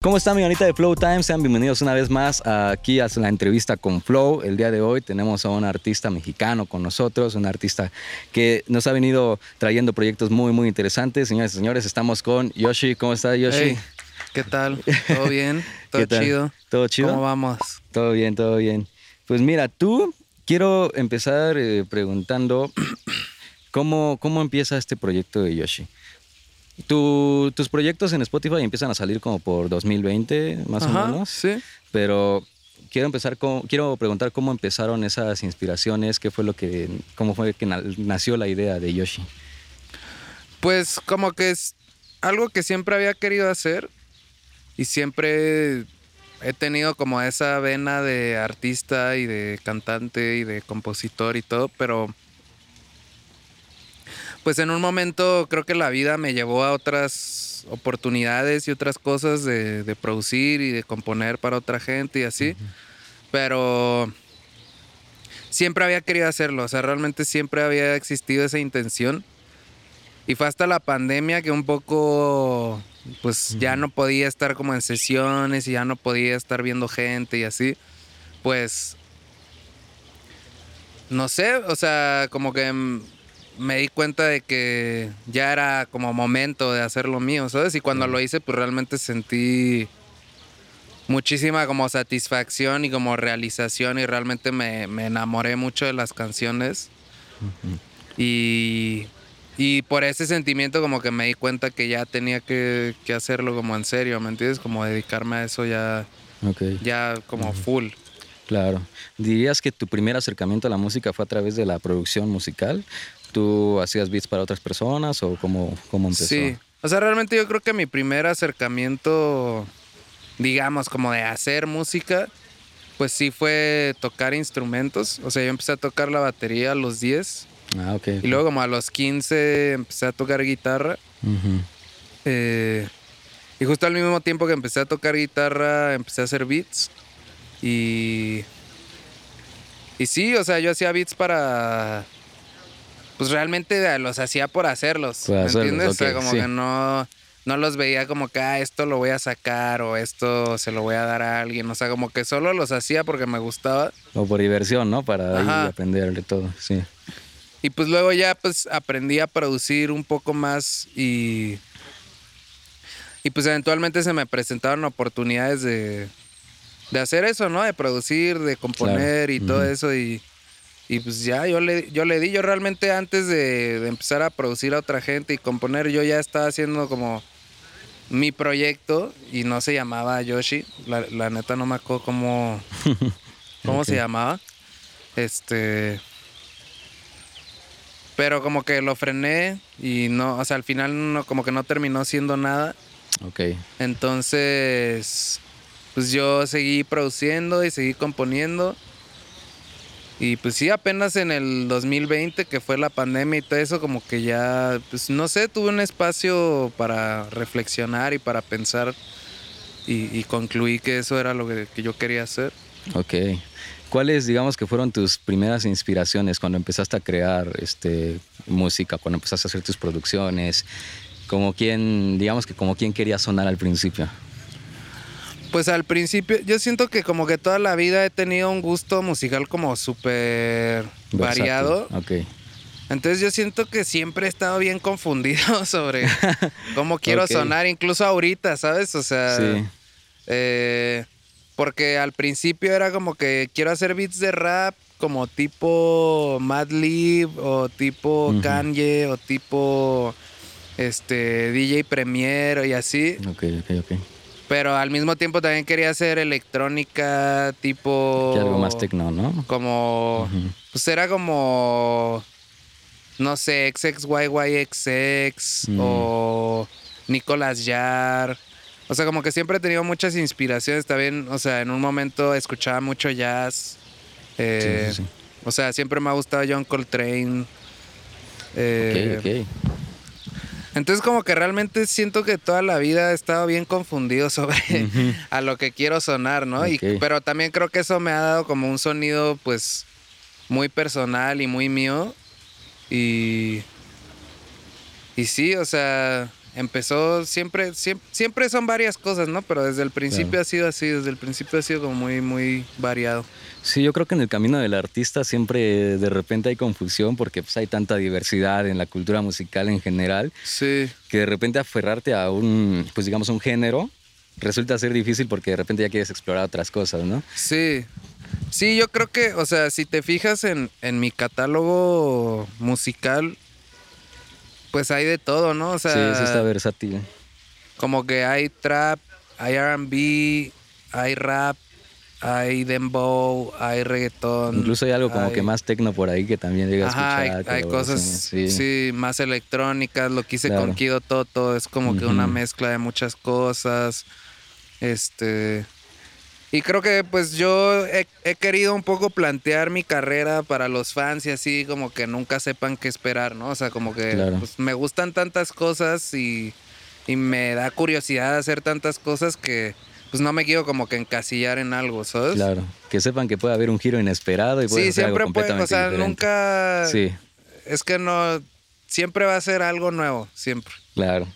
¿Cómo están, mi bonita de Flow Time? Sean bienvenidos una vez más aquí a la entrevista con Flow. El día de hoy tenemos a un artista mexicano con nosotros, un artista que nos ha venido trayendo proyectos muy, muy interesantes. Señores y señores, estamos con Yoshi. ¿Cómo está, Yoshi? Hey, ¿Qué tal? ¿Todo bien? ¿Todo chido? ¿Todo chido? ¿Cómo vamos? Todo bien, todo bien. Pues mira, tú quiero empezar eh, preguntando cómo, cómo empieza este proyecto de Yoshi tus proyectos en Spotify empiezan a salir como por 2020, más o menos. Sí. Pero quiero empezar con, quiero preguntar cómo empezaron esas inspiraciones, qué fue lo que, cómo fue que nació la idea de Yoshi. Pues como que es algo que siempre había querido hacer y siempre he tenido como esa vena de artista y de cantante y de compositor y todo, pero pues en un momento creo que la vida me llevó a otras oportunidades y otras cosas de, producir y de componer para otra gente y así. Pero siempre había querido hacerlo, o sea, realmente siempre había existido esa intención. Y fue hasta la pandemia que un poco, pues ya no podía estar como en sesiones y ya no podía estar viendo gente y así. Pues, no sé, o sea, como que me di cuenta de que ya era como momento de hacer lo mío, ¿sabes? Y cuando lo hice, pues realmente sentí muchísima como satisfacción y como realización y realmente me, enamoré mucho de las canciones. y, y, por ese sentimiento como que me di cuenta que ya tenía que, hacerlo como en serio, ¿me entiendes? Como dedicarme a eso ya, ya como full. Claro. ¿Dirías que tu primer acercamiento a la música fue a través de la producción musical? ¿Tú hacías beats para otras personas o cómo, cómo empezó? Sí, o sea, realmente yo creo que mi primer acercamiento, digamos, como de hacer música, pues sí fue tocar instrumentos. O sea, yo empecé a tocar la batería a los 10. Ah, ok. Y luego como a los 15 empecé a tocar guitarra. Eh, y justo al mismo tiempo que empecé a tocar guitarra, empecé a hacer beats. Y... Y sí, o sea, yo hacía beats para pues realmente los hacía por hacerlos. ¿Me entiendes? o sea, como que no, no los veía como que, ah, esto lo voy a sacar o esto se lo voy a dar a alguien. O sea, como que solo los hacía porque me gustaba. O por diversión, ¿no? Para aprender de todo, sí. Y pues luego ya pues aprendí a producir un poco más y... Y pues eventualmente se me presentaron oportunidades de, de hacer eso, ¿no? De producir, de componer y todo eso y... Y pues ya yo le, yo le di, yo realmente antes de, empezar a producir a otra gente y componer, yo ya estaba haciendo como mi proyecto y no se llamaba Yoshi. La, neta no me acuerdo cómo, cómo se llamaba. Este. Pero como que lo frené y no, o sea, al final no, como que no terminó siendo nada. Ok. Entonces, pues yo seguí produciendo y seguí componiendo. Y pues sí, apenas en el 2020, que fue la pandemia y todo eso, como que ya, pues no sé, tuve un espacio para reflexionar y para pensar y, concluí que eso era lo que, yo quería hacer. Ok. ¿Cuáles, digamos, que fueron tus primeras inspiraciones cuando empezaste a crear este, música, cuando empezaste a hacer tus producciones? Como quien, digamos que como quien quería sonar al principio. Pues al principio, yo siento que como que toda la vida he tenido un gusto musical como súper variado. Ok. Entonces yo siento que siempre he estado bien confundido sobre cómo quiero sonar, incluso ahorita, ¿sabes? O sea, sí. Eh, porque al principio era como que quiero hacer beats de rap como tipo Madlib o tipo Kanye o tipo este DJ Premier y así. Ok, ok, ok. Pero al mismo tiempo también quería hacer electrónica tipo... Que algo más tecno, ¿no? Como... Pues era como... No sé, XXYYXX mm. o Nicolas Yar. O sea, como que siempre he tenido muchas inspiraciones también. O sea, en un momento escuchaba mucho jazz. Eh, o sea, siempre me ha gustado John Coltrane. Eh, ok, ok. Entonces como que realmente siento que toda la vida he estado bien confundido sobre a lo que quiero sonar, ¿no? Y, pero también creo que eso me ha dado como un sonido pues muy personal y muy mío. Y, y sí, o sea, empezó siempre, siempre, siempre son varias cosas, ¿no? Pero desde el principio ha sido así, desde el principio ha sido como muy, muy variado. Sí, yo creo que en el camino del artista siempre de repente hay confusión porque pues, hay tanta diversidad en la cultura musical en general. Sí. Que de repente aferrarte a un, pues digamos, un género resulta ser difícil porque de repente ya quieres explorar otras cosas, ¿no? Sí. Sí, yo creo que, o sea, si te fijas en, en mi catálogo musical, pues hay de todo, ¿no? O sea, sí, sí está versátil. Como que hay trap, hay RB, hay rap, hay dembow, hay reggaetón. Incluso hay algo como que más tecno por ahí que también llega a escuchar. Hay, hay cosas, sí. más electrónicas. Lo que hice con Kido Toto es como que una mezcla de muchas cosas. Este. Y creo que pues yo he, querido un poco plantear mi carrera para los fans y así como que nunca sepan qué esperar, ¿no? O sea, como que pues, me gustan tantas cosas y, y, me da curiosidad hacer tantas cosas que pues no me quiero como que encasillar en algo, ¿sabes? Claro, que sepan que puede haber un giro inesperado y puede Sí, siempre algo puede, o sea, nunca... Sí. Es que no, siempre va a ser algo nuevo, siempre. Claro.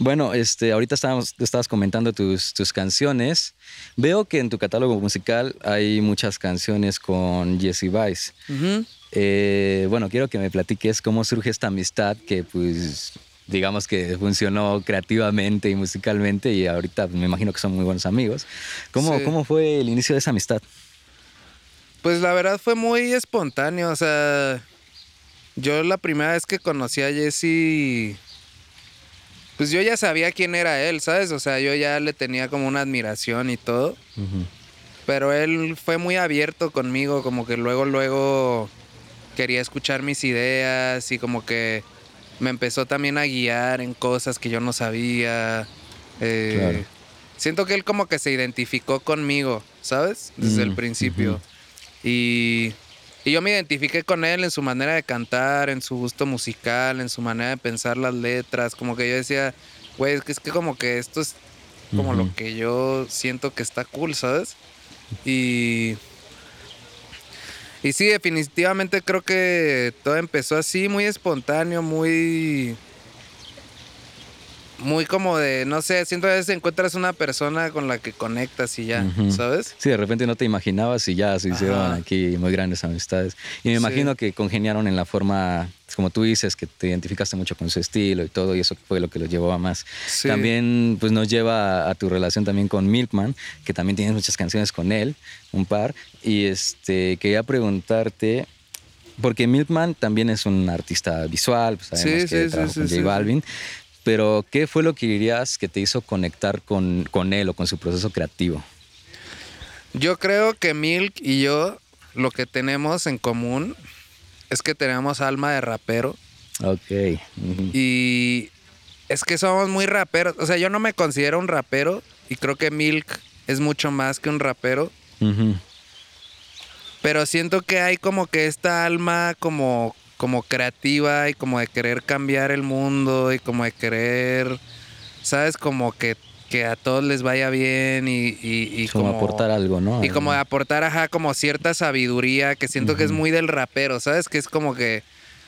Bueno, este, ahorita estábamos, estabas comentando tus, tus canciones. Veo que en tu catálogo musical hay muchas canciones con Jesse Vice. Eh, bueno, quiero que me platiques cómo surge esta amistad que, pues, digamos que funcionó creativamente y musicalmente y ahorita me imagino que son muy buenos amigos. ¿Cómo, ¿cómo fue el inicio de esa amistad? Pues la verdad fue muy espontáneo, o sea, yo la primera vez que conocí a Jesse pues yo ya sabía quién era él, ¿sabes? O sea, yo ya le tenía como una admiración y todo. Pero él fue muy abierto conmigo, como que luego, luego quería escuchar mis ideas y como que me empezó también a guiar en cosas que yo no sabía. Eh, siento que él como que se identificó conmigo, ¿sabes? Desde el principio. Y y yo me identifiqué con él en su manera de cantar, en su gusto musical, en su manera de pensar las letras. Como que yo decía, güey, es que, es que como que esto es como lo que yo siento que está cool, ¿sabes? Y. Y sí, definitivamente creo que todo empezó así, muy espontáneo, muy muy como de, no sé, siento a veces encuentras una persona con la que conectas y ya, ¿sabes? Sí, de repente no te imaginabas y ya se hicieron aquí muy grandes amistades. Y me imagino que congeniaron en la forma, como tú dices, que te identificaste mucho con su estilo y todo, y eso fue lo que los llevó a más. También pues nos lleva a, tu relación también con Milkman, que también tienes muchas canciones con él, un par, y este, quería preguntarte... Porque Milkman también es un artista visual, pues sabemos que trabaja con J Balvin, pero, ¿qué fue lo que dirías que te hizo conectar con, con él o con su proceso creativo? Yo creo que Milk y yo lo que tenemos en común es que tenemos alma de rapero. Ok. Y es que somos muy raperos. O sea, yo no me considero un rapero y creo que Milk es mucho más que un rapero. Pero siento que hay como que esta alma como como creativa y como de querer cambiar el mundo y como de querer, ¿sabes? Como que, que a todos les vaya bien y, y, como, aportar algo, ¿no? Y como de aportar, ajá, como cierta sabiduría que siento que es muy del rapero, ¿sabes? Que es como que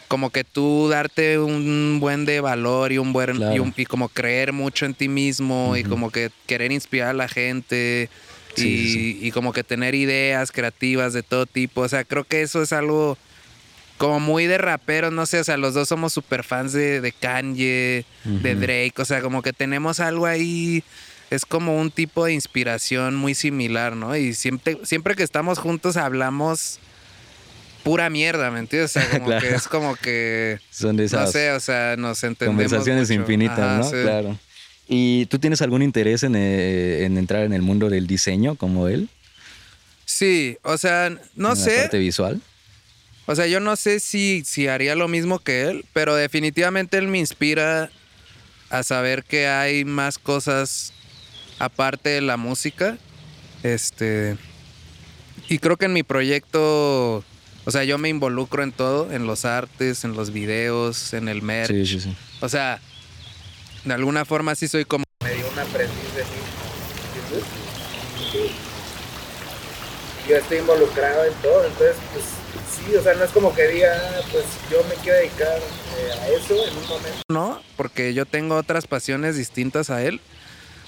como que tú darte un buen de valor y un buen y, como creer mucho en ti mismo y como que querer inspirar a la gente y, y como que tener ideas creativas de todo tipo. O sea, creo que eso es algo como muy de rapero, no sé, o sea, los dos somos super fans de, de Kanye, de Drake, o sea, como que tenemos algo ahí, es como un tipo de inspiración muy similar, ¿no? Y siempre, siempre que estamos juntos hablamos pura mierda, ¿me entiendes? O sea, como que es como que... Son de esas... No sé, o sea, nos entendemos Conversaciones infinitas, ¿no? Claro. ¿Y tú tienes algún interés en, eh, en, entrar en el mundo del diseño como él? Sí, o sea, no ¿En sé. La parte visual. O sea, yo no sé si, si haría lo mismo que él, pero definitivamente él me inspira a saber que hay más cosas aparte de la música. Este. Y creo que en mi proyecto, o sea, yo me involucro en todo, en los artes, en los videos, en el merch. Sí, sí, sí. O sea, de alguna forma sí soy como medio un aprendiz de mí. yo estoy involucrado en todo, entonces pues sí, o sea, no es como que diga, ah, pues yo me quiero dedicar eh, a eso en un momento. No, porque yo tengo otras pasiones distintas a él,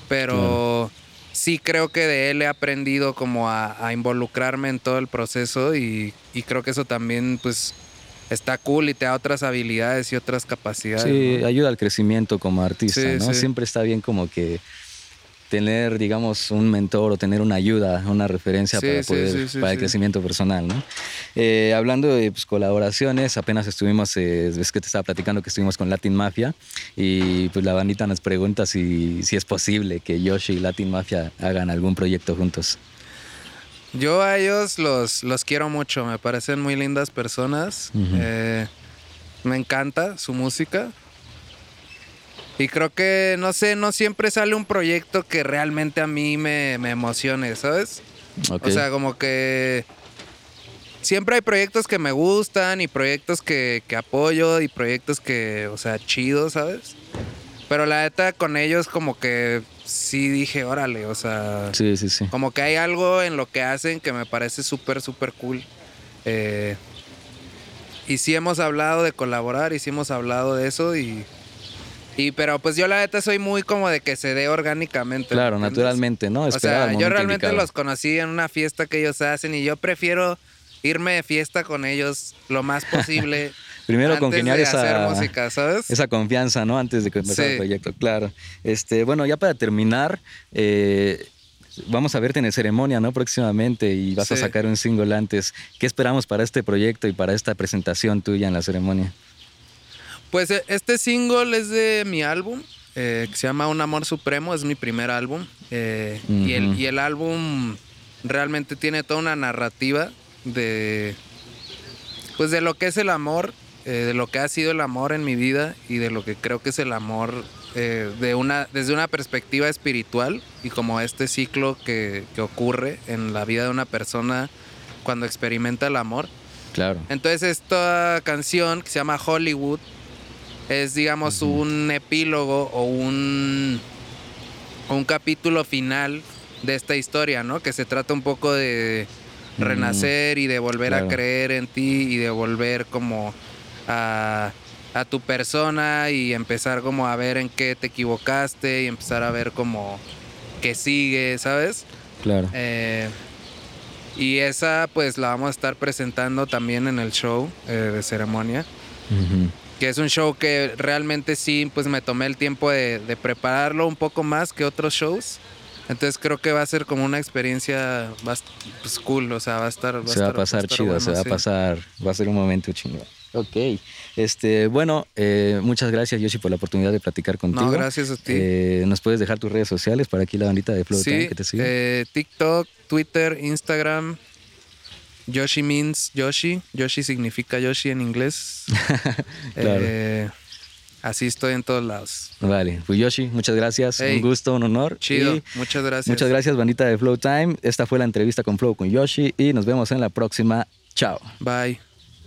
pero sí creo que de él he aprendido como a, involucrarme en todo el proceso y, y, creo que eso también pues está cool y te da otras habilidades y otras capacidades. Sí, ayuda al crecimiento como artista, ¿no? Siempre está bien como que tener, digamos, un mentor o tener una ayuda, una referencia para, poder, para el crecimiento personal, ¿no? Eh, hablando de pues, colaboraciones, apenas estuvimos, eh, ves que te estaba platicando que estuvimos con Latin Mafia y pues la bandita nos pregunta si, si es posible que Yoshi y Latin Mafia hagan algún proyecto juntos. Yo a ellos los, los quiero mucho, me parecen muy lindas personas. Eh, me encanta su música. Y creo que, no sé, no siempre sale un proyecto que realmente a mí me, emocione, ¿sabes? O sea, como que siempre hay proyectos que me gustan y proyectos que, que apoyo y proyectos que, o sea, chidos, ¿sabes? Pero la neta con ellos como que sí dije, órale, o sea... Sí, sí, sí. Como que hay algo en lo que hacen que me parece súper, súper cool. Eh, y sí hemos hablado de colaborar y sí hemos hablado de eso y... Y pero pues yo la neta soy muy como de que se dé orgánicamente. Claro, naturalmente, ¿no? o sea, yo realmente los conocí en una fiesta que ellos hacen y yo prefiero irme de fiesta con ellos lo más posible. Primero congeniar esa, música, ¿sabes? esa confianza, ¿no? Antes de empezar el proyecto, claro. Este, bueno, ya para terminar, eh, vamos a verte en el ceremonia, ¿no? Próximamente y vas a sacar un single antes. ¿Qué esperamos para este proyecto y para esta presentación tuya en la ceremonia? Pues eh, este single es de mi álbum, eh, que se llama Un Amor Supremo, es mi primer álbum. y, el, y el álbum realmente tiene toda una narrativa de pues de lo que es el amor eh, de lo que ha sido el amor en mi vida y de lo que creo que es el amor eh, de una, desde una perspectiva espiritual y como este ciclo que, ocurre en la vida de una persona cuando experimenta el amor. Claro. Entonces esta canción que se llama Hollywood es digamos un epílogo o un, un capítulo final de esta historia, ¿no? Que se trata un poco de renacer y de volver a creer en ti y de volver como a, tu persona y empezar como a ver en qué te equivocaste y empezar a ver como que sigue, ¿sabes? Claro. Eh, y esa pues la vamos a estar presentando también en el show eh, de ceremonia. Que es un show que realmente sí, pues me tomé el tiempo de, prepararlo un poco más que otros shows. Entonces creo que va a ser como una experiencia pues, cool, o sea, va a estar... Va se va a pasar chido, se va a pasar, va a ser un momento chingón. Ok. Este, bueno, eh, muchas gracias, Yoshi, por la oportunidad de platicar contigo. No, gracias a ti. Eh, ¿Nos puedes dejar tus redes sociales para aquí la bandita de Flow que te siga? Eh, TikTok, Twitter, Instagram. Yoshi means Yoshi. Yoshi significa Yoshi en inglés. claro. así estoy en todos lados. Vale, pues Yoshi, muchas gracias. un gusto, un honor. Chido, muchas gracias. Muchas gracias, bandita de Flow Time. Esta fue la entrevista con Flow con Yoshi y nos vemos en la próxima. Chao. Bye.